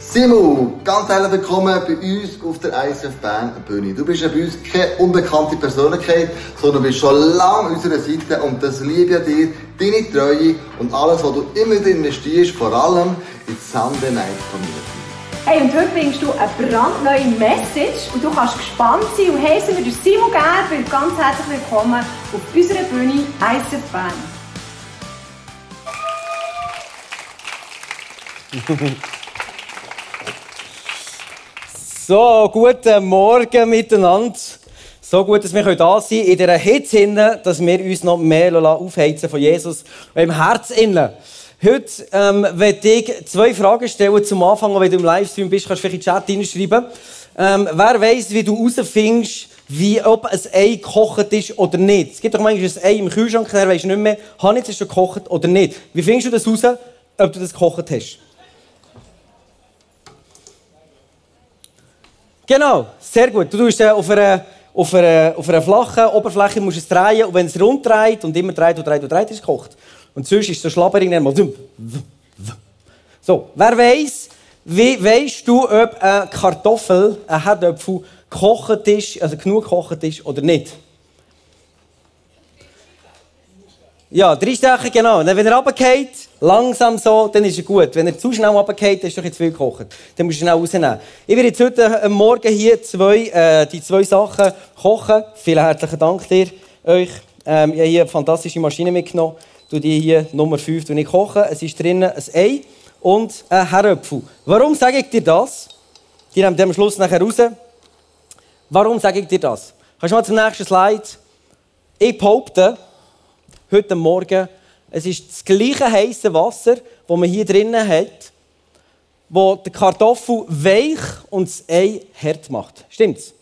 Simu, ganz herzlich willkommen bei uns auf der ISF Bern Bühne. Du bist ja bei uns keine unbekannte Persönlichkeit, sondern bist schon lange an unserer Seite und das liebe ich dir, deine Treue und alles, was du immer wieder investierst, vor allem in die Sunday Night Community. Hey, und heute bringst du eine brandneue Message und du kannst gespannt sein und heißen wir durch Simon Gerber ganz herzlich willkommen auf unserer Bühne ISF Bern. So, guten Morgen miteinander. So gut, dass wir da können, in dieser Hitze, dass wir uns noch mehr aufheizen von Jesus im Herz. Heute ähm, werde ich zwei Fragen stellen zum Anfang, wenn du im Livestream bist, kannst du vielleicht in den Chat hineinschreiben. Ähm, wer weiss, wie du herausfindest, wie, ob ein Ei gekocht ist oder nicht? Es gibt doch manchmal ein Ei im Kühlschrank, dann weisst du nicht mehr, habe ich es schon gekocht oder nicht. Wie findest du das raus, ob du das gekocht hast? Genau, sehr gut. Du tust äh, auf einer, auf, einer, auf einer flachen Oberfläche musst es drehen und wenn es rund dreht und immer dreht und dreht und dreht, ist es gekocht. Und sonst ist so schlabbering mal So, wer weiß, wie weißt du, ob eine Kartoffel, ein Herdöpfel gekocht ist, also genug gekocht ist oder nicht? Ja, drei Stechen, genau. Wenn er runtergeht, langsam so, dann ist er gut. Wenn er zu schnell runtergeht, ist doch zu viel gekocht. Dann musst du schnell rausnehmen. Ich werde jetzt heute Morgen hier zwei, äh, die zwei Sachen kochen. Vielen herzlichen Dank dir, euch. Ähm, ich habe hier eine fantastische Maschine mitgenommen. Du die hier Nummer 5 die ich koche. Es ist drinnen ein Ei und ein Herdöpfel. Warum sage ich dir das? Die nehmen am Schluss nachher raus. Warum sage ich dir das? Kannst du mal zum nächsten Slide? Ich behaupte, heute Morgen, es ist das gleiche heiße Wasser, das man hier drinnen hat, wo die Kartoffel weich und das Ei hart macht. Stimmt's?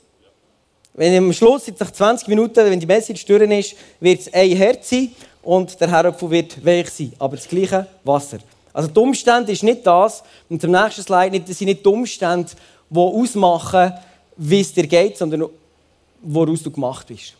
Wenn am Schluss, nach 20 Minuten, wenn die Message durch ist, wird das Ei hart sein und der Herdöpfel wird weich sein. Aber das gleiche Wasser. Also die Umstände ist nicht das, und zum nächsten Slide, das sind nicht die Umstände, die ausmachen, wie es dir geht, sondern woraus du gemacht bist.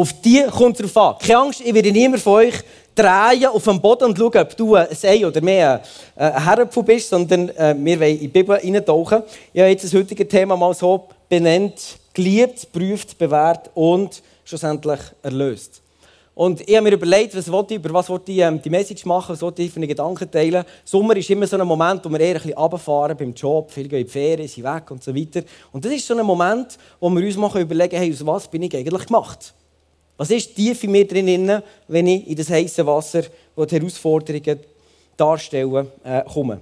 Auf die kommt es darauf an. Keine Angst, ich werde niemand von euch drehen auf dem Boden und schauen, ob du ein Ei oder mehr ein Herrenpfuhl bist, sondern äh, wir wollen in die Bibel eintauchen. Ich habe jetzt das heutige Thema mal so benannt, geliebt, prüft, bewährt und schlussendlich erlöst. Und ich habe mir überlegt, was ich, über was ich ähm, die Message machen, was ich für Gedanken teilen. Sommer ist immer so ein Moment, wo wir eher ein bisschen runterfahren beim Job, viele gehen in die Ferien, sind weg und so weiter. Und das ist so ein Moment, wo wir uns mal überlegen hey, aus was bin ich eigentlich gemacht? Was ist tief in mir drin, wenn ich in das heiße Wasser, wo die Herausforderungen darstellen, äh, komme?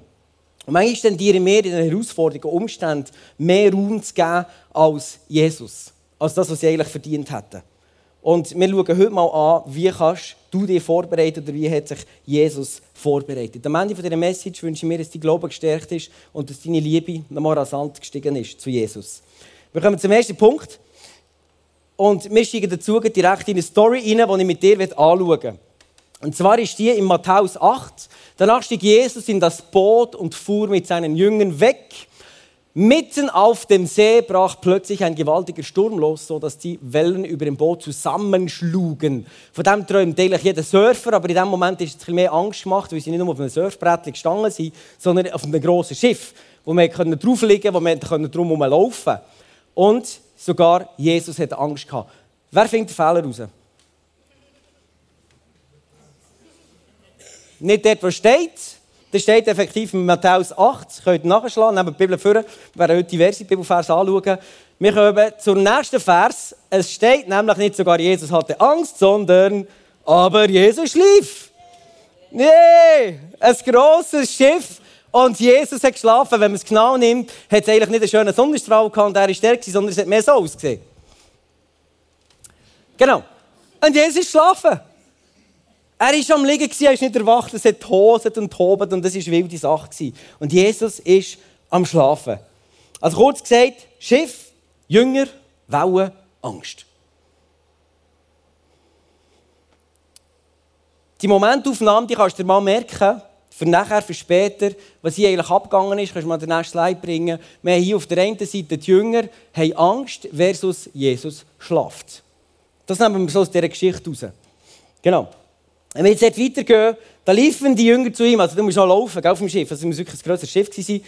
Und manchmal tendieren wir in den Herausforderungen, Umständen mehr Raum zu geben als Jesus. Als das, was sie eigentlich verdient hätten. Und wir schauen heute mal an, wie kannst du dich vorbereiten oder wie hat sich Jesus vorbereitet. Am Ende dieser Message wünsche ich mir, dass dein Glaube gestärkt ist und dass deine Liebe nochmal rasant gestiegen ist zu Jesus. Wir kommen zum ersten Punkt. Und wir steigen dazu direkt in eine Story rein, die ich mit dir anschauen will. Und zwar ist die in Matthäus 8. Danach stieg Jesus in das Boot und fuhr mit seinen Jüngern weg. Mitten auf dem See brach plötzlich ein gewaltiger Sturm los, so dass die Wellen über dem Boot zusammenschlugen. Von dem träumt eigentlich jeder Surfer, aber in dem Moment ist es bisschen mehr Angst gemacht, weil sie nicht nur auf einem Surfbrett gestanden sind, sondern auf einem grossen Schiff, wo man draufliegen konnte, wo man drum laufen konnte. Und sogar Jesus hat Angst gehabt. Wer findet den Fehler raus? Nicht dort, wo steht. Das steht effektiv in Matthäus 8. Das könnt ihr nachschlagen, neben der Bibel führen. Wir werden heute diverse Bibelverse anschauen. Wir kommen zum nächsten Vers. Es steht nämlich nicht sogar, Jesus hatte Angst, sondern aber Jesus schlief. Nee, ein grosses Schiff und Jesus hat geschlafen. Wenn man es genau nimmt, hat es eigentlich nicht einen schönen Sonnenstrahl gehabt und er war der, sondern es hat mehr so ausgesehen. Genau. Und Jesus ist geschlafen. Er war am Liegen, er ist nicht erwacht, es hat toset und tobt und das war eine wilde Sache. Und Jesus ist am Schlafen. Also kurz gesagt, Schiff, Jünger, Wellen, Angst. Die Momentaufnahme, die kannst du dir mal merken, für nachher, für später, was hier eigentlich abgegangen ist, kannst du mal den nächsten Slide bringen. Wir haben hier auf der einen Seite die Jünger, haben Angst versus Jesus schlaft. Das nehmen wir so aus dieser Geschichte raus. Genau. Wenn wir jetzt weitergehen, Da liefen die Jünger zu ihm, also du musst auch laufen, auf dem Schiff, also es muss wirklich ein grosses Schiff sein.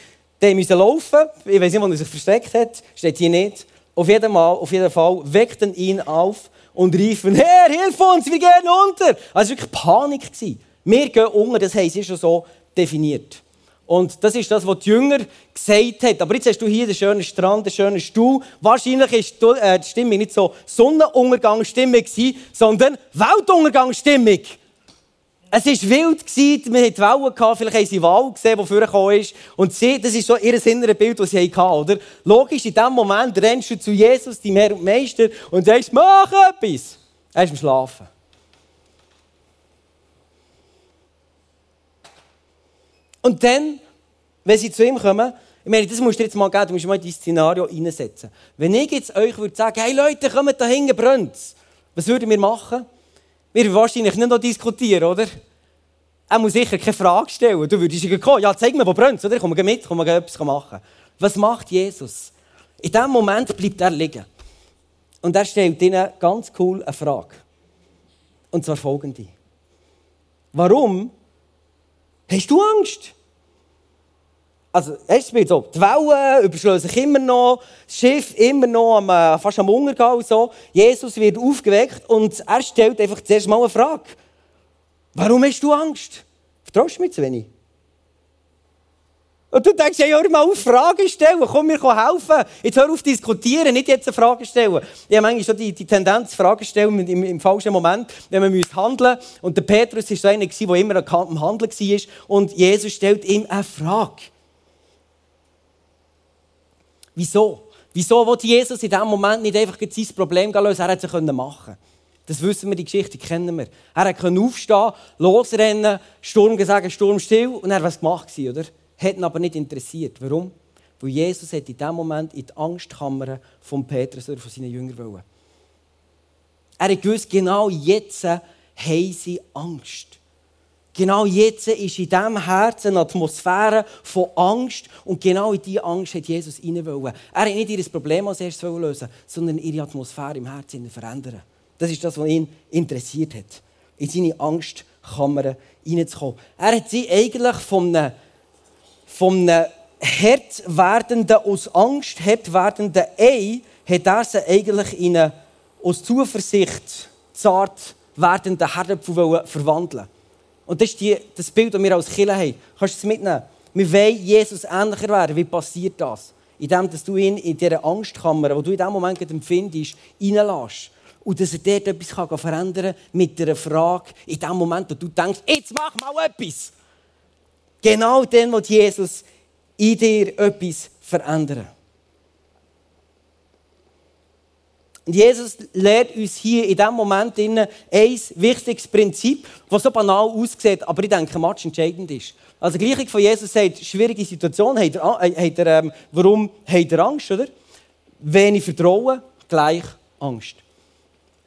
Die mussten laufen, ich weiß nicht, wo er sich versteckt hat, steht hier nicht. Auf jeden, Mal, auf jeden Fall weckten ihn auf und riefen, Herr, hilf uns, wir gehen unter. Also es war wirklich Panik. Wir gehen unter, das haben sie schon so definiert. Und das ist das, was die Jünger gesagt haben. Aber jetzt hast du hier den schönen Strand, den schönen Stuhl. Wahrscheinlich äh, die Stimmung nicht so Sonnenuntergangsstimmung, sondern Weltuntergangsstimmung. Es war wild, man hatte Wellen, vielleicht haben sie Wal gesehen, die vorgekommen ist. Und sie, das ist so ihr innere Bild, das sie hatten. Oder? Logisch, in diesem Moment rennst du zu Jesus, deinem Herr und Meister, und sagst, mach etwas. Er ist am Schlafen. Und dann, wenn sie zu ihm kommen, ich meine, das musst du jetzt mal geben, du musst mal in dein Szenario reinsetzen. Wenn ich jetzt euch würde sagen, hey Leute, kommt da hinten, brennt Was würden wir machen? Wir würden wahrscheinlich nicht noch diskutieren, oder? Er muss sicher keine Frage stellen. Du würdest sagen, kommen, ja, zeig mir, wo brennt oder? Komm mit, komm etwas machen. Was macht Jesus? In diesem Moment bleibt er liegen. Und er stellt ihnen ganz cool eine Frage. Und zwar folgende. Warum Hast du Angst? Also, es wird so, die Wellen überschlagen sich immer noch, das Schiff immer noch am, äh, fast am Untergehen und so. Jesus wird aufgeweckt und er stellt einfach zuerst mal eine Frage. Warum hast du Angst? Vertraust du mir zu wenig? Und du denkst, ja, hör mal auf, Fragen stellen, komm mir helfen. Jetzt hör auf diskutieren, nicht jetzt eine Frage stellen. Ich habe manchmal so die, die Tendenz, Fragen stellen im, im, falschen Moment, wenn man handeln muss. Und der Petrus war so einer, der immer am Handeln war. Und Jesus stellt ihm eine Frage. Wieso? Wieso wollte Jesus in diesem Moment nicht einfach sein Problem lösen? Er hätte es machen. Das wissen wir, die Geschichte kennen wir. Er konnte aufstehen, losrennen, Sturm gesagt, Sturm still. Und er war was gemacht, oder? Hat ihn aber nicht interessiert. Warum? Weil Jesus hat in diesem Moment in die Angstkammer von Petrus oder von seinen Jüngern wollen. Er hat gewusst, genau jetzt haben sie Angst. Genau jetzt ist in diesem Herzen eine Atmosphäre von Angst und genau in diese Angst hat Jesus rein wollen. Er hat nicht ihr Problem als erstes lösen sondern ihre Atmosphäre im Herzen verändern. Das ist das, was ihn interessiert hat. In seine Angstkammer reinzukommen. Er hat sie eigentlich von einem von einem hart werdenden, aus Angst hart werdenden Ei, hat er sie eigentlich in eine aus Zuversicht zart werdenden Herdapfel verwandeln Und das ist die, das Bild, das wir als Kinder haben. Kannst du es mitnehmen? Wir wollen Jesus ähnlicher werden. Wie passiert das? Indem du ihn in dieser Angstkammer, die du in diesem Moment empfindest, reinlässt. Und dass er dort etwas verändern kann mit einer Frage, in dem Moment, wo du denkst, jetzt mach mal etwas. Genau dann wird Jesus in dir etwas verändern. Und Jesus lehrt uns hier in diesem Moment ein wichtiges Prinzip, das so banal aussieht, aber ich denke, match entscheidend ist. Also die Gleichung von Jesus sagt, schwierige Situation, hat er, hat er, ähm, warum hat er Angst, oder? Wenig Vertrauen, gleich Angst.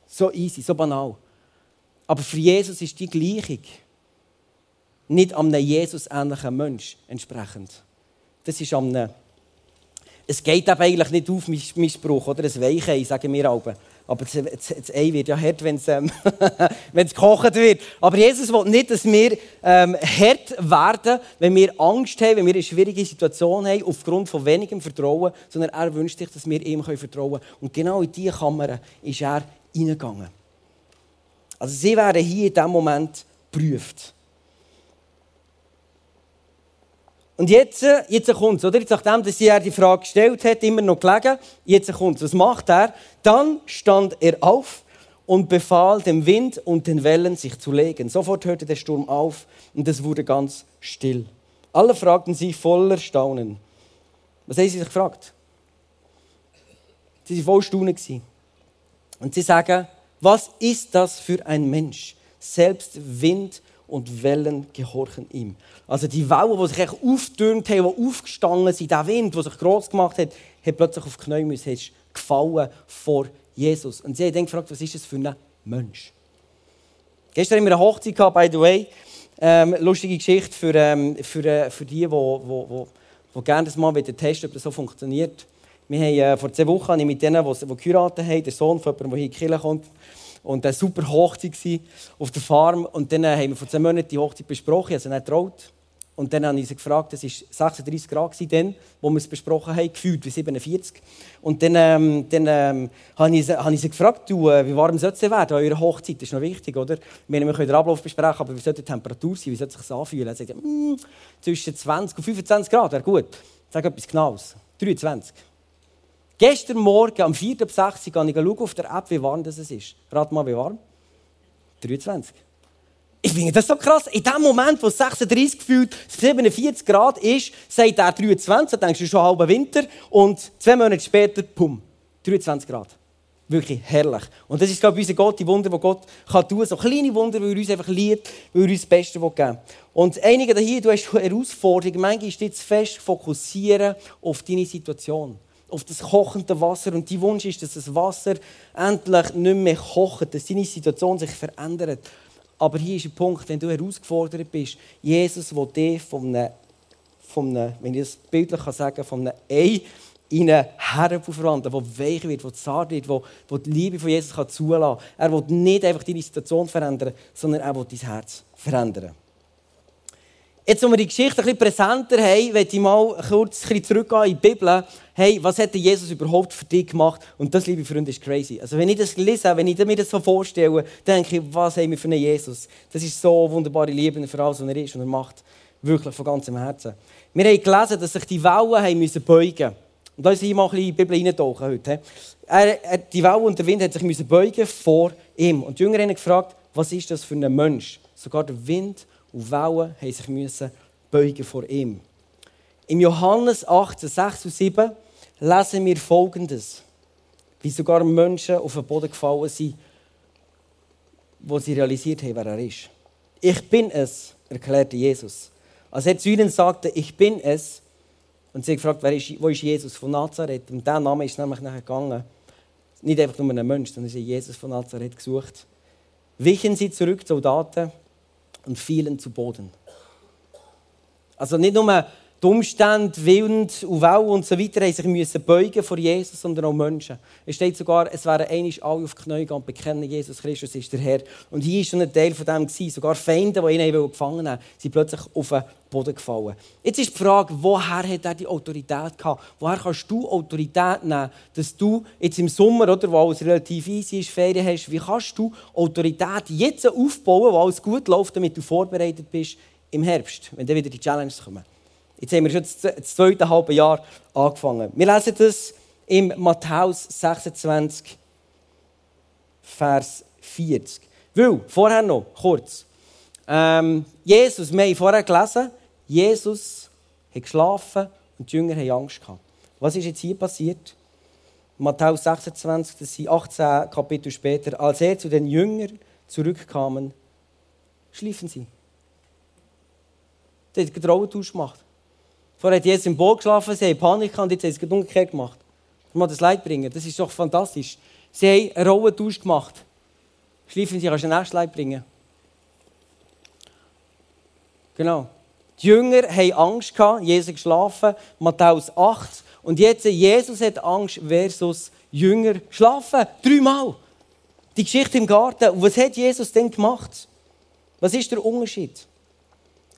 So easy, so banal. Aber für Jesus ist die Gleichung nicht einem Jesus-ähnlichen Mensch entsprechend. Das ist einem es geht eben eigentlich nicht auf mein Spruch, oder? Ein Weichei, sagen wir alle. Aber das, Ei wird ja hart, wenn es, ähm, gekocht wird. Aber Jesus will nicht, dass wir ähm, hart werden, wenn wir Angst haben, wenn wir eine schwierige Situation haben, aufgrund von wenigem Vertrauen, sondern er wünscht sich, dass wir ihm vertrauen können. Und genau in diese Kammer ist er hineingegangen. Also sie werden hier in diesem Moment geprüft. Und jetzt, jetzt kommt es, oder? Jetzt, nachdem dass er die Frage gestellt hat, immer noch gelegen, jetzt kommt es. Was macht er? Dann stand er auf und befahl dem Wind und den Wellen sich zu legen. Sofort hörte der Sturm auf und es wurde ganz still. Alle fragten sich voller Staunen. Was haben sie sich gefragt? Sie waren voll Staunen. Und sie sagen, was ist das für ein Mensch? Selbst Wind und Wellen gehorchen ihm. Also die Wellen, die sich auftürmt haben, die aufgestanden sind, der Wind, der sich groß gemacht hat, hat plötzlich auf die Knie müssen, gefallen vor Jesus. Und sie haben dann gefragt, was ist das für ein Mensch? Gestern haben wir eine Hochzeit gehabt, by the way. Ähm, lustige Geschichte für, ähm, für, äh, für die, die, die, die, gerne das mal testen ob das so funktioniert. Wir haben, äh, vor zwei Wochen ich mit denen, die, die geheiratet haben, der Sohn von jemandem, der hier in die Kirche kommt, Und eine super Hochzeit auf der Farm. Und dann haben wir vor zehn Monaten die Hochzeit besprochen. Sie nicht getraut. Und dann habe ich sie gefragt, es war 36 Grad, dann, wo wir es besprochen haben, gefühlt wie 47. Und dann, ähm, dann ähm, habe, ich, habe sie gefragt, du, äh, wie warm soll es werden an eurer Hochzeit? Das ist noch wichtig, oder? Wir können den Ablauf besprechen, aber wie soll die Temperatur sein? Wie soll sich anfühlen? Er sagt, mm, zwischen 20 und 25 Grad, wäre gut. Sag etwas Genaues. 23. Gestern Morgen, am 4. ab 6 Uhr, ich auf der App, wie warm das ist. Rat mal, wie warm? 23. Ich finde das so krass. In dem Moment, wo es 36 gefühlt 47 Grad ist, sagt er 23, dann denkst du schon halber Winter. Und zwei Monate später, pum, 23 Grad. Wirklich herrlich. Und das ist, glaube ich, unser Gott, die Wunder, die Gott kann tun kann. So kleine Wunder, weil er uns einfach liebt, weil er uns das Beste geben will. Und einige hier, du hast Herausforderungen. Manchmal ist jetzt fest fokussieren auf deine Situation auf das kochende Wasser. Und dein Wunsch ist, dass das Wasser endlich nicht mehr kocht, dass deine Situation sich verändert. Aber hier ist ein Punkt, wenn du herausgefordert bist, Jesus will dich von einem, von einem wenn ich das bildlich sagen kann, von einem Ei in einen Herrenbau verwandeln, der weich wird, der zart wird, der die Liebe von Jesus zulassen kann. Er will nicht einfach deine Situation verändern, sondern er will dein Herz verändern. Jetzt, wo wir die Geschichte ein bisschen präsenter haben, möchte ich mal kurz zurückgehen in die Bibel. Hey, was hat Jesus überhaupt für dich gemacht? Und das, liebe Freunde, ist crazy. Also, wenn ich das lese, wenn ich mir das so vorstelle, denke ich, was haben wir für einen Jesus? Das ist so wunderbare Liebe für alles, was er ist und er macht. Wirklich von ganzem Herzen. Wir haben gelesen, dass sich die Wellen haben müssen beugen. Und ist ich mal ein bisschen in die Bibel reintauchen heute. Er, die Wellen und der Wind haben sich müssen beugen vor ihm. Und die Jünger haben gefragt, was ist das für ein Mensch? Sogar der Wind und Wellen haben sich müssen beugen vor ihm. Im Johannes 18, 6 und 7 lesen wir Folgendes. Wie sogar Menschen auf den Boden gefallen sind, wo sie realisiert haben, wer er ist. Ich bin es, erklärte Jesus. Als er zu ihnen sagte, ich bin es, und sie gefragt, wer ist, wo ist Jesus von Nazareth? Und dieser Name ist nämlich nachher gegangen. Nicht einfach nur ein Mensch, sondern sie haben Jesus von Nazareth gesucht. Wichen sie zurück, Soldaten, und fielen zu Boden. Also nicht nur die Umstände, Wind und Wellen und so weiter haben sich beugen vor Jesus, sondern auch Menschen. Es steht sogar, es wären einig alle auf die Knie gegangen und bekennen, Jesus Christus ist der Herr. Und hier war schon ein Teil von dem. Sogar Feinde, die ihn gefangen haben, sind plötzlich auf den Boden gefallen. Jetzt ist die Frage, woher hat er die Autorität gehabt? Woher kannst du Autorität nehmen, dass du jetzt im Sommer, oder, wo alles relativ easy ist, Ferien hast, wie kannst du Autorität jetzt aufbauen, wo alles gut läuft, damit du vorbereitet bist im Herbst, wenn dann wieder die Challenges kommen? Jetzt haben wir schon das zweite halbe Jahr angefangen. Wir lesen das im Matthäus 26, Vers 40. Weil, vorher noch, kurz. Ähm, Jesus, wir haben vorher gelesen, Jesus hat geschlafen und die Jünger haben Angst. Was ist jetzt hier passiert? Matthäus 26, das sind 18 Kapitel später. Als er zu den Jüngern zurückkam, schliefen sie. Sie haben Rollentusch gemacht. Vorher hat Jesus im Boot geschlafen, sie haben Panik und jetzt haben sie es umgekehrt gemacht. Ich muss das Leid bringen. Das ist doch fantastisch. Sie haben einen Rollentausch gemacht. Schleifen Sie, kannst du ein Leid bringen. Genau. Die Jünger hatten Angst, gehabt, Jesus geschlafen, Matthäus 8. Und jetzt, Jesus hat Angst versus Jünger schlafen. Dreimal. Die Geschichte im Garten. Und was hat Jesus denn gemacht? Was ist der Unterschied?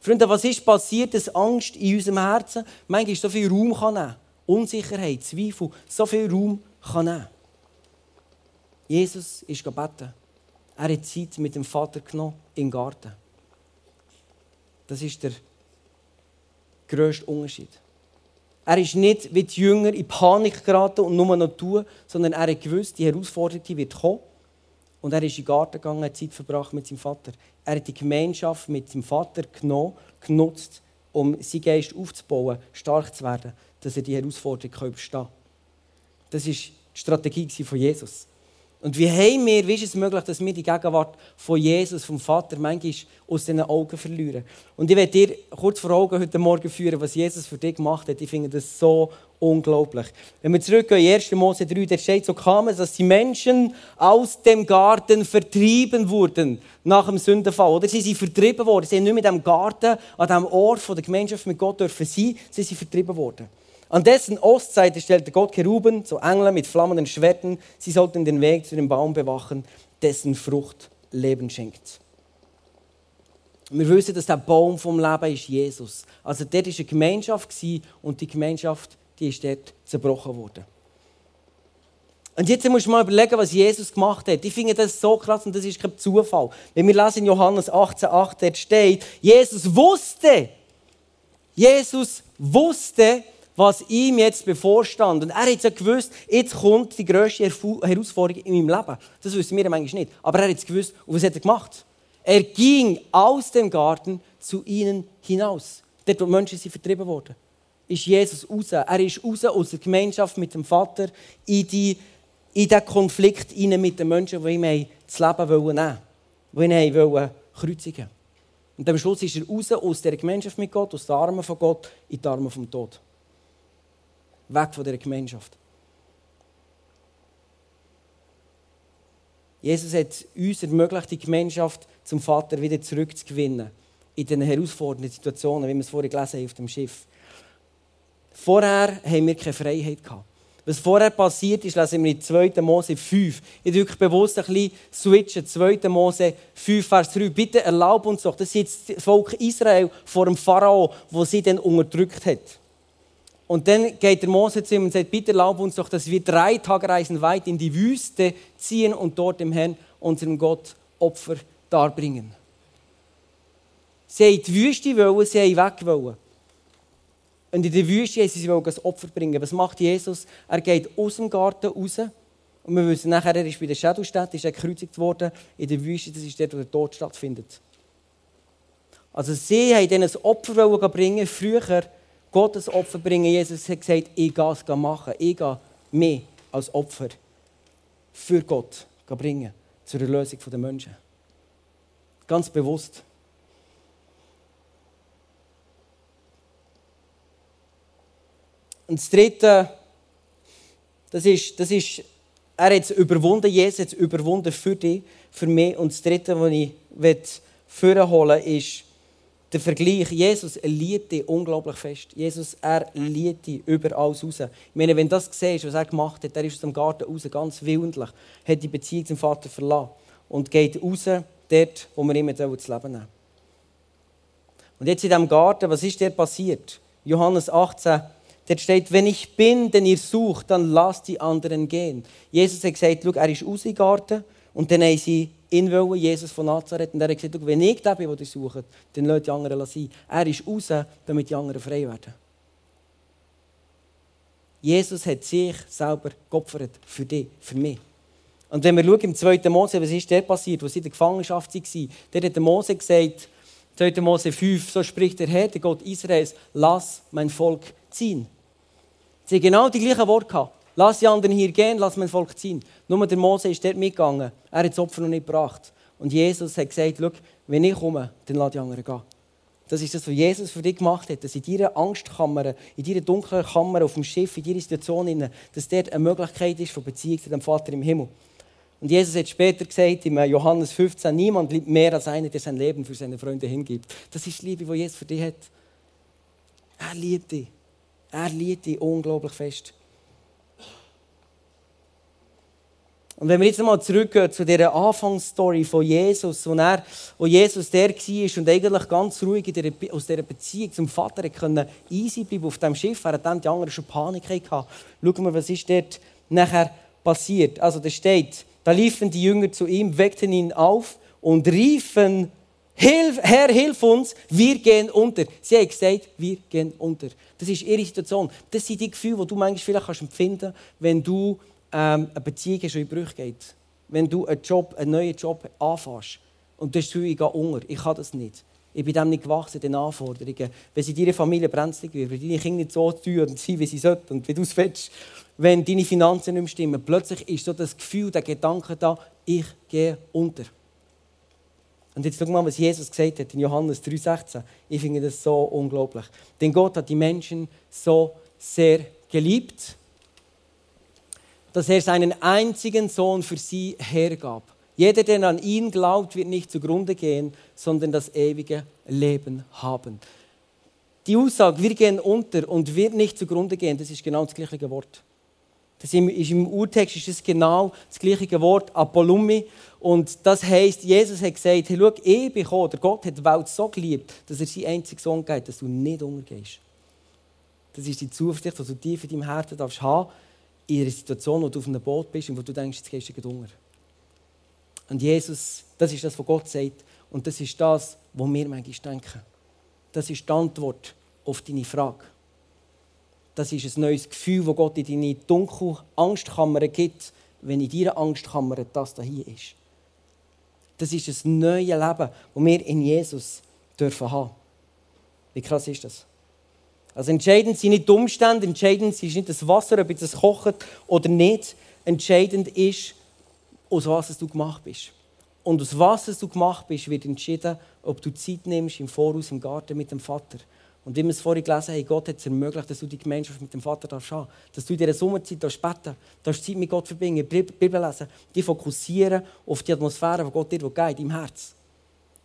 Freunde, was ist passiert, dass Angst in unserem Herzen manchmal so viel Raum kann nehmen Unsicherheit, Zweifel, so viel Raum kann nehmen. Jesus ist gebeten. Er hat Zeit mit dem Vater genommen im Garten. Das ist der grösste Unterschied. Er ist nicht wie die Jünger in Panik geraten und nur noch tun, sondern er hat gewusst, die Herausforderung wird kommen. Und er ist in den Garten gegangen, hat Zeit verbracht mit seinem Vater. Er hat die Gemeinschaft mit seinem Vater genommen, genutzt, um seinen Geist aufzubauen, stark zu werden, dass er die Herausforderung überstehen kann. Das war die Strategie von Jesus. Und wie haben wir, wie ist es möglich, dass wir die Gegenwart von Jesus, vom Vater, manchmal aus den Augen verlieren? Und ich werde dir kurz vor Augen heute Morgen führen, was Jesus für dich gemacht hat. Ich finde das so unglaublich. Wenn wir zurückgehen in 1. Mose 3, da steht, so kam es, dass die Menschen aus dem Garten vertrieben wurden nach dem Sündenfall. Oder sie sind vertrieben worden. Sie sind nicht mit dem Garten, an dem Ort der Gemeinschaft mit Gott dürfen sein, sie sind vertrieben worden. An dessen Ostseite stellte Gott Keruben, so Engel mit flammenden Schwerten. Sie sollten den Weg zu dem Baum bewachen, dessen Frucht Leben schenkt. Wir wissen, dass der Baum vom Leben ist Jesus. Also dort war eine Gemeinschaft und die Gemeinschaft die ist dort zerbrochen worden. Und jetzt musst du mal überlegen, was Jesus gemacht hat. Ich finde das so krass und das ist kein Zufall. Wenn wir lesen in Johannes 18,8, dort steht, Jesus wusste, Jesus wusste, was ihm jetzt bevorstand. Und er hat ja gewusst, jetzt kommt die grösste Herausforderung in meinem Leben. Das wissen wir manchmal nicht. Aber er hat gewusst. Und was hat er gemacht? Er ging aus dem Garten zu ihnen hinaus. Dort, wo Menschen sind vertrieben wurden. Ist Jesus raus. Er ist raus aus der Gemeinschaft mit dem Vater in, die, in den Konflikt mit den Menschen, die ihm das Leben nehmen wollten. Die ihn wollen kreuzigen Und am Schluss ist er raus aus der Gemeinschaft mit Gott, aus den Armen von Gott, in die Arme vom Tod weg von dieser Gemeinschaft. Jesus hat uns ermöglicht, die Gemeinschaft zum Vater wieder zurückzugewinnen. In den herausfordernden Situationen, wie wir es vorhin gelesen haben auf dem Schiff. Vorher haben wir keine Freiheit gehabt. Was vorher passiert ist, lesen wir in 2. Mose 5. Ich drücke bewusst ein bisschen switchen. 2. Mose 5, Vers 3. Bitte erlaub uns doch, das ist jetzt das Volk Israel vor dem Pharao, wo sie dann unterdrückt hat. Und dann geht der Mose zu ihm und sagt, bitte erlaub uns doch, dass wir drei Tage reisen weit in die Wüste ziehen und dort dem Herrn, unserem Gott, Opfer darbringen. Sie haben die Wüste wollen, sie haben weg wollen. Und in der Wüste haben sie das Opfer bringen. Was macht Jesus? Er geht aus dem Garten raus. Und wir wissen nachher, er ist bei der Shadowstadt, ist er gekreuzigt worden. In der Wüste, das ist dort, wo der Tod stattfindet. Also sie haben ihnen ein Opfer bringen, früher Gottes Opfer bringen. Jesus hat gesagt, ich gehe es machen. Ich gehe mich als Opfer für Gott bringen. Zur Erlösung der Menschen. Ganz bewusst. Und das Dritte, das ist, das ist er hat es überwunden, Jesus hat es überwunden für dich, für mich. Und das Dritte, was ich vorholen will, ist, der Vergleich, Jesus liebt dich unglaublich fest. Jesus, er liebt dich überall raus. Ich meine, wenn du das siehst, was er gemacht hat, er ist aus dem Garten raus, ganz willentlich, hat die Beziehung zum Vater verlassen und geht raus, dort, wo wir ihm das Leben nehmen Und jetzt in diesem Garten, was ist dir passiert? Johannes 18, dort steht, wenn ich bin, den ihr sucht, dann lasst die anderen gehen. Jesus hat gesagt, schau, er ist raus im Garten und dann haben sie ihn wollen, Jesus von Nazareth. Und er hat gesagt, wenn ich der bin, den ihr sucht, dann lasst die anderen sein. Er ist raus, damit die anderen frei werden. Jesus hat sich selber geopfert für dich, für mich. Und wenn wir schauen im 2. Mose, was ist der passiert, wo sie in der Gefangenschaft waren, der hat Mose gesagt, 2. Mose 5, so spricht der Herr, der Gott Israels, lass mein Volk ziehen. Sie haben genau die gleichen Worte gehabt. Lass die anderen hier gehen, lass mein Volk ziehen. Nur der Mose ist dort mitgegangen. Er hat das Opfer noch nicht gebracht. Und Jesus hat gesagt, wenn ich komme, dann lass die anderen gehen. Das ist das, was Jesus für dich gemacht hat. Dass in deiner Angstkammer, in deiner dunklen Kammer auf dem Schiff, in deiner Situation, dass dort eine Möglichkeit ist von Beziehung zu dem Vater im Himmel. Und Jesus hat später gesagt, im Johannes 15, niemand liebt mehr als einer, der sein Leben für seine Freunde hingibt. Das ist die Liebe, die Jesus für dich hat. Er liebt dich. Er liebt dich unglaublich fest. Und wenn wir jetzt mal zurückgehen zu dieser Anfangsstory von Jesus, wo, er, wo Jesus der war und eigentlich ganz ruhig der, aus dieser Beziehung zum Vater konnte easy bleiben auf dem Schiff, während die anderen schon Panik hatten. Schauen wir, was ist dort nachher passiert. Also da steht, da liefen die Jünger zu ihm, weckten ihn auf und riefen, Hilf, Herr, hilf uns, wir gehen unter. Sie haben gesagt, wir gehen unter. Das ist ihre Situation. Das sind die Gefühle, die du manchmal vielleicht empfinden kannst, wenn du ähm, eine Beziehung schon in Brüche geht, wenn du einen, Job, einen neuen Job anfängst und du Gefühl, ich gehe unter, ich kann das nicht. Ich bin dem nicht gewachsen, den Anforderungen. Wenn sie deine Familie brenzlig wird, wenn deine Kinder nicht so teuer sind, wie sie sollten und wie du es willst, wenn deine Finanzen nicht mehr stimmen, plötzlich ist so das Gefühl, der Gedanke da, ich gehe unter. Und jetzt schau mal, was Jesus gesagt hat in Johannes 3,16. Ich finde das so unglaublich. Denn Gott hat die Menschen so sehr geliebt, dass er seinen einzigen Sohn für sie hergab. Jeder, der an ihn glaubt, wird nicht zugrunde gehen, sondern das ewige Leben haben. Die Aussage, wir gehen unter und wird nicht zugrunde gehen, das ist genau das gleiche Wort. Das ist im Urtext ist das genau das gleiche Wort, Apollumi. Und das heisst, Jesus hat gesagt, hey, schau, ich bin gekommen, der Gott hat die Welt so geliebt, dass er seinen einzigen Sohn gibt, dass du nicht untergehst. Das ist die Zuversicht, die du tief in deinem Herzen darfst haben, in einer Situation, wo du auf einem Boot bist und wo du denkst, jetzt gehst du unter. Und Jesus, das ist das, was Gott sagt. Und das ist das, was wir manchmal denken. Das ist die Antwort auf deine Frage. Das ist ein neues Gefühl, das Gott in deine dunkle Angstkammer gibt, wenn in deiner Angstkammer das da hier ist. Das ist ein neues Leben, das wir in Jesus dürfen haben. Wie krass ist das? Also entscheidend sind nicht die Umstände, entscheidend ist nicht das Wasser, ob es kocht oder nicht. Entscheidend ist, aus was du gemacht bist. Und aus was du gemacht bist, wird entschieden, ob du Zeit nimmst im Voraus im Garten mit dem Vater. Und wie wir es vorhin gelesen haben, Gott hat es ermöglicht, dass du die Gemeinschaft mit dem Vater darfst haben Dass du in dieser Sommerzeit darfst beten darfst Zeit mit Gott verbringen, Bibel lesen, dich fokussieren auf die Atmosphäre, die Gott dir gibt, in deinem Herz.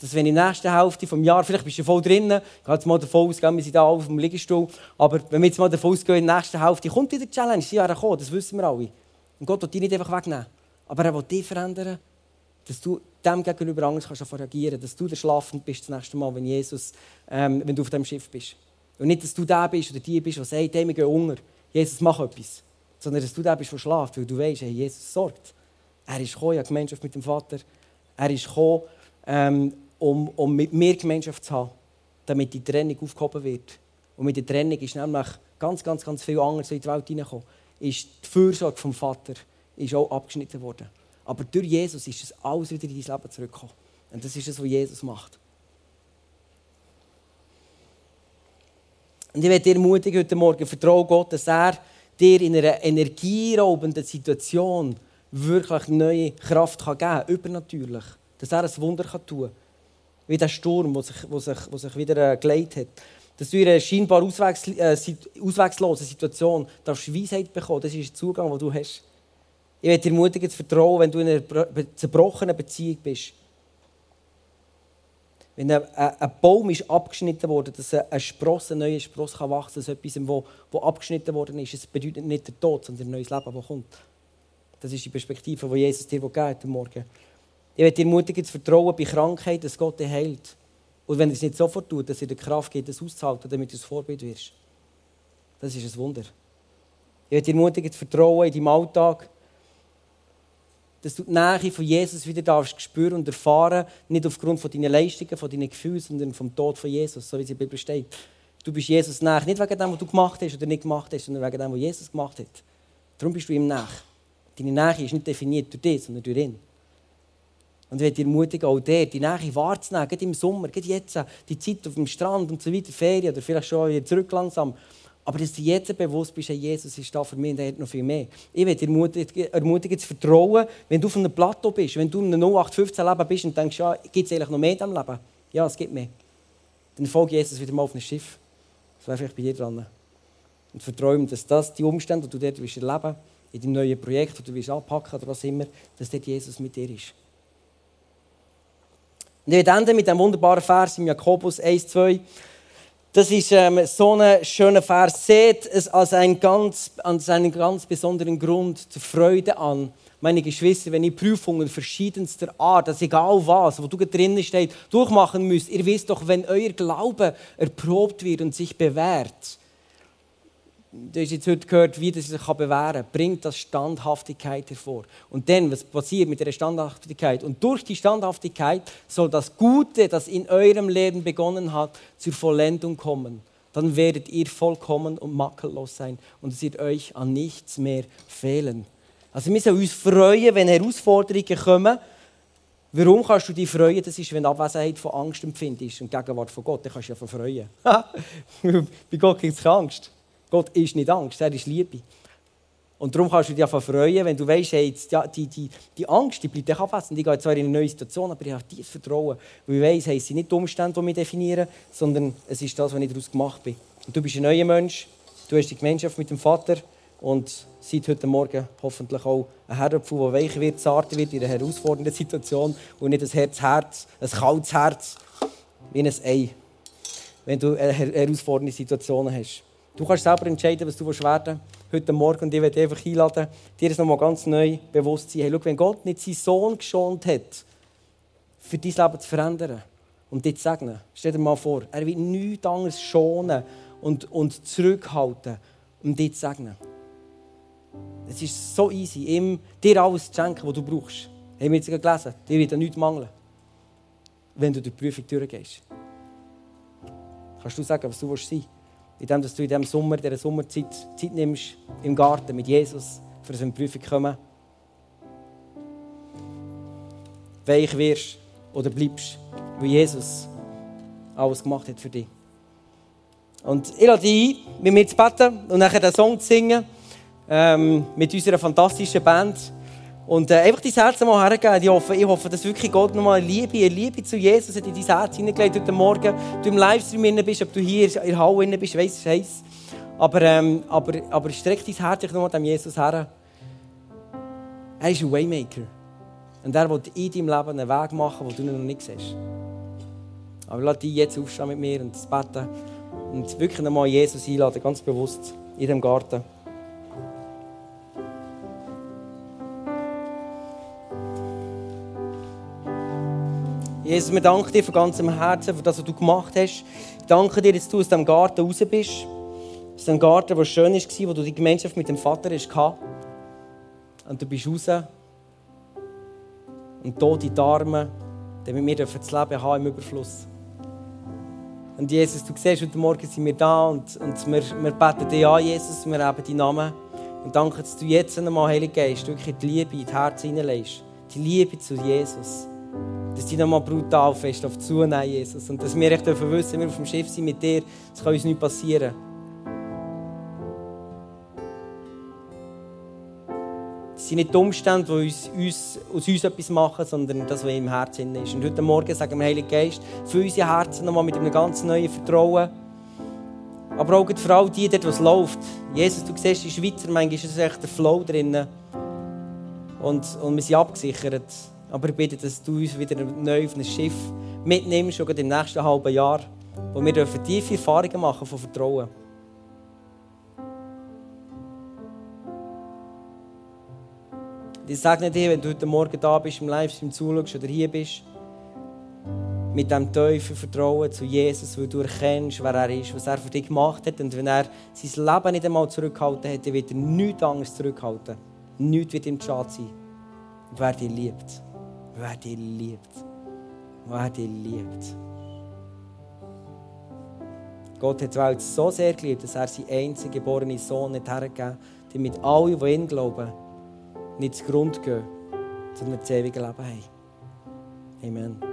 Dass wenn in der nächsten Hälfte des Jahres, vielleicht bist du voll drinnen, geh jetzt mal davon aus, wir sind da auf dem Liegestuhl, aber wenn wir jetzt mal davon ausgehen, in der nächsten Hälfte kommt wieder die Challenge, sie werden kommen, das wissen wir alle. Und Gott wird dich nicht einfach wegnehmen, aber er will dich verändern, dass du dem gegenüber Angst kannst reagieren dass du schlafend bist das nächste Mal, wenn, Jesus, ähm, wenn du auf dem Schiff bist. Und nicht, dass du der bist oder die bist, der sagt, hey, wir gehen unter, Jesus, mach etwas. Sondern, dass du der bist, der schlaft, weil du weißt, hey, Jesus sorgt. Er ist gekommen, ja, Gemeinschaft mit dem Vater. Er ist gekommen, ähm, um, um mit mir Gemeinschaft zu haben, damit die Trennung aufgehoben wird. Und mit der Trennung ist nämlich ganz, ganz, ganz viel anderes in die Welt hineingekommen. Ist die Fürsorge vom Vater ist auch abgeschnitten worden. Aber durch Jesus ist es alles wieder in dein Leben zurückgekommen. Und das ist es, was Jesus macht. Und ich werde dir ermutigen, heute Morgen, vertraue Gott, dass er dir in einer energieraubenden Situation wirklich neue Kraft geben kann, übernatürlich. Dass er ein Wunder tun kann. Wie der Sturm, der sich, wo sich, wo sich wieder äh, geleitet hat. Dass du in einer scheinbar auswegs, äh, auswegslosen Situation darfst Weisheit bekommen Das ist der Zugang, den du hast. Ich werde dir ermutigen, zu vertrauen, wenn du in einer zerbrochenen Beziehung bist. Wenn ein, ein Baum ist abgeschnitten wurde, dass ein Spross, ein neuer Spross kann wachsen kann, etwas, wo abgeschnitten worden ist, es bedeutet nicht der Tod, sondern ein neues Leben, das kommt. Das ist die Perspektive, die Jesus dir gibt heute Morgen. Ich dir ermutigen, zu vertrauen bei Krankheit, dass Gott dich heilt. Und wenn er es nicht sofort tut, dass er dir Kraft gibt, das auszuhalten, damit du ein Vorbild wirst. Das ist ein Wunder. Ich dir ermutigen, zu vertrauen in deinem Alltag, dass du die Nähe von Jesus wieder darfst spüren und erfahren, nicht aufgrund von deinen Leistungen, von deinen Gefühlen, sondern vom Tod von Jesus, so wie es in der Bibel steht. Du bist Jesus nach, nicht wegen dem, was du gemacht hast oder nicht gemacht hast, sondern wegen dem, was Jesus gemacht hat. Darum bist du ihm nach. Deine Nähe ist nicht definiert durch dich, sondern durch ihn. Und ich dir ermutigen, auch der, die Nähe wahrzunehmen, gerade im Sommer, gerade jetzt, die Zeit auf dem Strand und so weiter, Ferien oder vielleicht schon wieder zurück langsam. Aber dass du jetzt bewusst bist, Jesus ist da für mich und er hat noch viel mehr. Ich werde dich ermutigen, zu vertrauen, wenn du auf einem Plateau bist, wenn du in einem 0815-Leben bist und denkst, ja, gibt es eigentlich noch mehr in diesem Leben? Ja, es gibt mehr. Dann folge Jesus wieder mal auf ein Schiff. Das wäre vielleicht bei dir dran. Und vertraue ihm, dass das, die Umstände, die du dort willst erleben in deinem neuen Projekt, das du willst anpacken oder was immer, dass dort Jesus mit dir ist. Und ich ende mit einem wunderbaren Vers im Jakobus 1, 2. Das ist ähm, so ein schöner Vers. Seht es als einen, ganz, als einen ganz besonderen Grund zur Freude an. Meine Geschwister, wenn ihr Prüfungen verschiedenster Art, also egal was, wo du drinnen steht, durchmachen müsst, ihr wisst doch, wenn euer Glaube erprobt wird und sich bewährt, du hast jetzt heute gehört, wie das sich bewähren kann, bringt das Standhaftigkeit hervor. Und dann, was passiert mit der Standhaftigkeit? Und durch die Standhaftigkeit soll das Gute, das in eurem Leben begonnen hat, zur Vollendung kommen. Dann werdet ihr vollkommen und makellos sein und es wird euch an nichts mehr fehlen. Also wir sollen uns freuen, wenn Herausforderungen kommen. Warum kannst du dich freuen? Das ist, wenn Abwesenheit von Angst empfindest und Gegenwart von Gott. Dann kannst du dich ja freuen. Bei Gott gibt es keine Angst. Gott ist nicht Angst, er ist Liebe. Und darum kannst du dich einfach freuen, wenn du weißt, hey, ja, die, die, die Angst die bleibt auch abwesend. Ich gehe zwar in eine neue Situation, aber ich habe tiefes Vertrauen. Weil ich weiss, hey, es sind nicht die Umstände, die mich definieren, sondern es ist das, was ich daraus gemacht bin. Und du bist ein neuer Mensch, du hast die Gemeinschaft mit dem Vater und seit heute Morgen hoffentlich auch ein Herrenpfuhl, der weicher wird, zarter wird in einer herausfordernden Situation und nicht ein Herz, Herz, ein kaltes Herz wie ein Ei. wenn du herausfordernde Situationen hast. Du kannst selber entscheiden, was du werden willst, heute Morgen. Und ich werde einfach einladen, dir das nochmal ganz neu bewusst zu sein. Hey, schau, wenn Gott nicht seinen Sohn geschont hat, für dein Leben zu verändern und dich zu segnen, stell dir mal vor, er wird nichts anderes schonen und, und zurückhalten, um dich zu segnen. Es ist so easy, ihm dir alles zu schenken, was du brauchst. Haben wir jetzt gelesen, dir wird nichts mangeln, wenn du die Prüfung durchgehst. Kannst du sagen, was du sein willst? Indem dass du in diesem Sommer, in dieser Sommerzeit Zeit nimmst, im Garten mit Jesus, für so eine Prüfung kommen. Weich wirst oder bleibst, weil Jesus alles gemacht hat für dich. Und ich lade dich ein, mit mir zu beten und nachher den Song zu singen ähm, mit unserer fantastischen Band. Und äh, einfach dein Herz mal hergeben. Ich hoffe, ich hoffe, dass wirklich Gott nochmal Liebe, Liebe zu Jesus hat in dein Herz hineingelegt heute Morgen. Du im Livestream bist, ob du hier in der Halle bist, weiss heiß. Aber, ähm, aber, aber streck dein Herz nochmal dem Jesus her. Er ist ein Waymaker. Und er will in deinem Leben einen Weg machen, den du noch nicht siehst. Aber lass dich jetzt aufstehen mit mir und beten. Und wirklich nochmal Jesus einladen, ganz bewusst, in diesem Garten. Jesus, wir danken dir von ganzem Herzen für das, was du gemacht hast. Ich danke dir, dass du aus diesem Garten raus bist. Aus dem Garten, der schön war, wo du die Gemeinschaft mit dem Vater hast. Und du bist raus. Und tot die Arme, damit wir das Leben haben im Überfluss. Und Jesus, du siehst, heute Morgen sind wir da und, und wir, wir beten dich an, Jesus, wir haben deinen Namen. Und danke, dass du jetzt einmal, Heilige Geist, wirklich die Liebe in das Herz hineinlegst. Die Liebe zu Jesus dass die nochmal brutal fest auf zunehmen, Jesus. Und dass wir echt wissen, wenn wir auf dem Schiff sind mit dir, es kann uns nicht passieren. Es sind nicht die Umstände, die uns, uns, aus uns etwas machen, sondern das, was im Herzen ist. Und heute Morgen sagen wir, Heilige Geist, für unsere Herzen nochmal mit einem ganz neuen Vertrauen. Aber auch für all die, dort, was läuft. Jesus, du siehst, die Schweizer, manchmal ist es echt der Flow drin. Und, und wir sind abgesichert. Aber ich bitte, dass du uns wieder neu auf ein Schiff mitnimmst, schon im nächsten halben Jahr, wo wir tiefe Erfahrungen machen von Vertrauen. Ich sage dir, wenn du heute Morgen da bist, im Livestream zuschaust oder hier bist, mit diesem tiefen Vertrauen zu Jesus, weil du erkennst, wer er ist, was er für dich gemacht hat. Und wenn er sein Leben nicht einmal zurückgehalten dann wird er nichts anderes zurückhalten. Nichts wird ihm schade sein. Wer dich liebt wer dich liebt. Wer dich liebt. Gott hat die Welt so sehr geliebt, dass er seinen einzigen geborenen Sohn nicht hergegeben hat, damit alle, die ihn glauben, nicht zu Grund gehen, sondern das ewige Leben haben. Amen.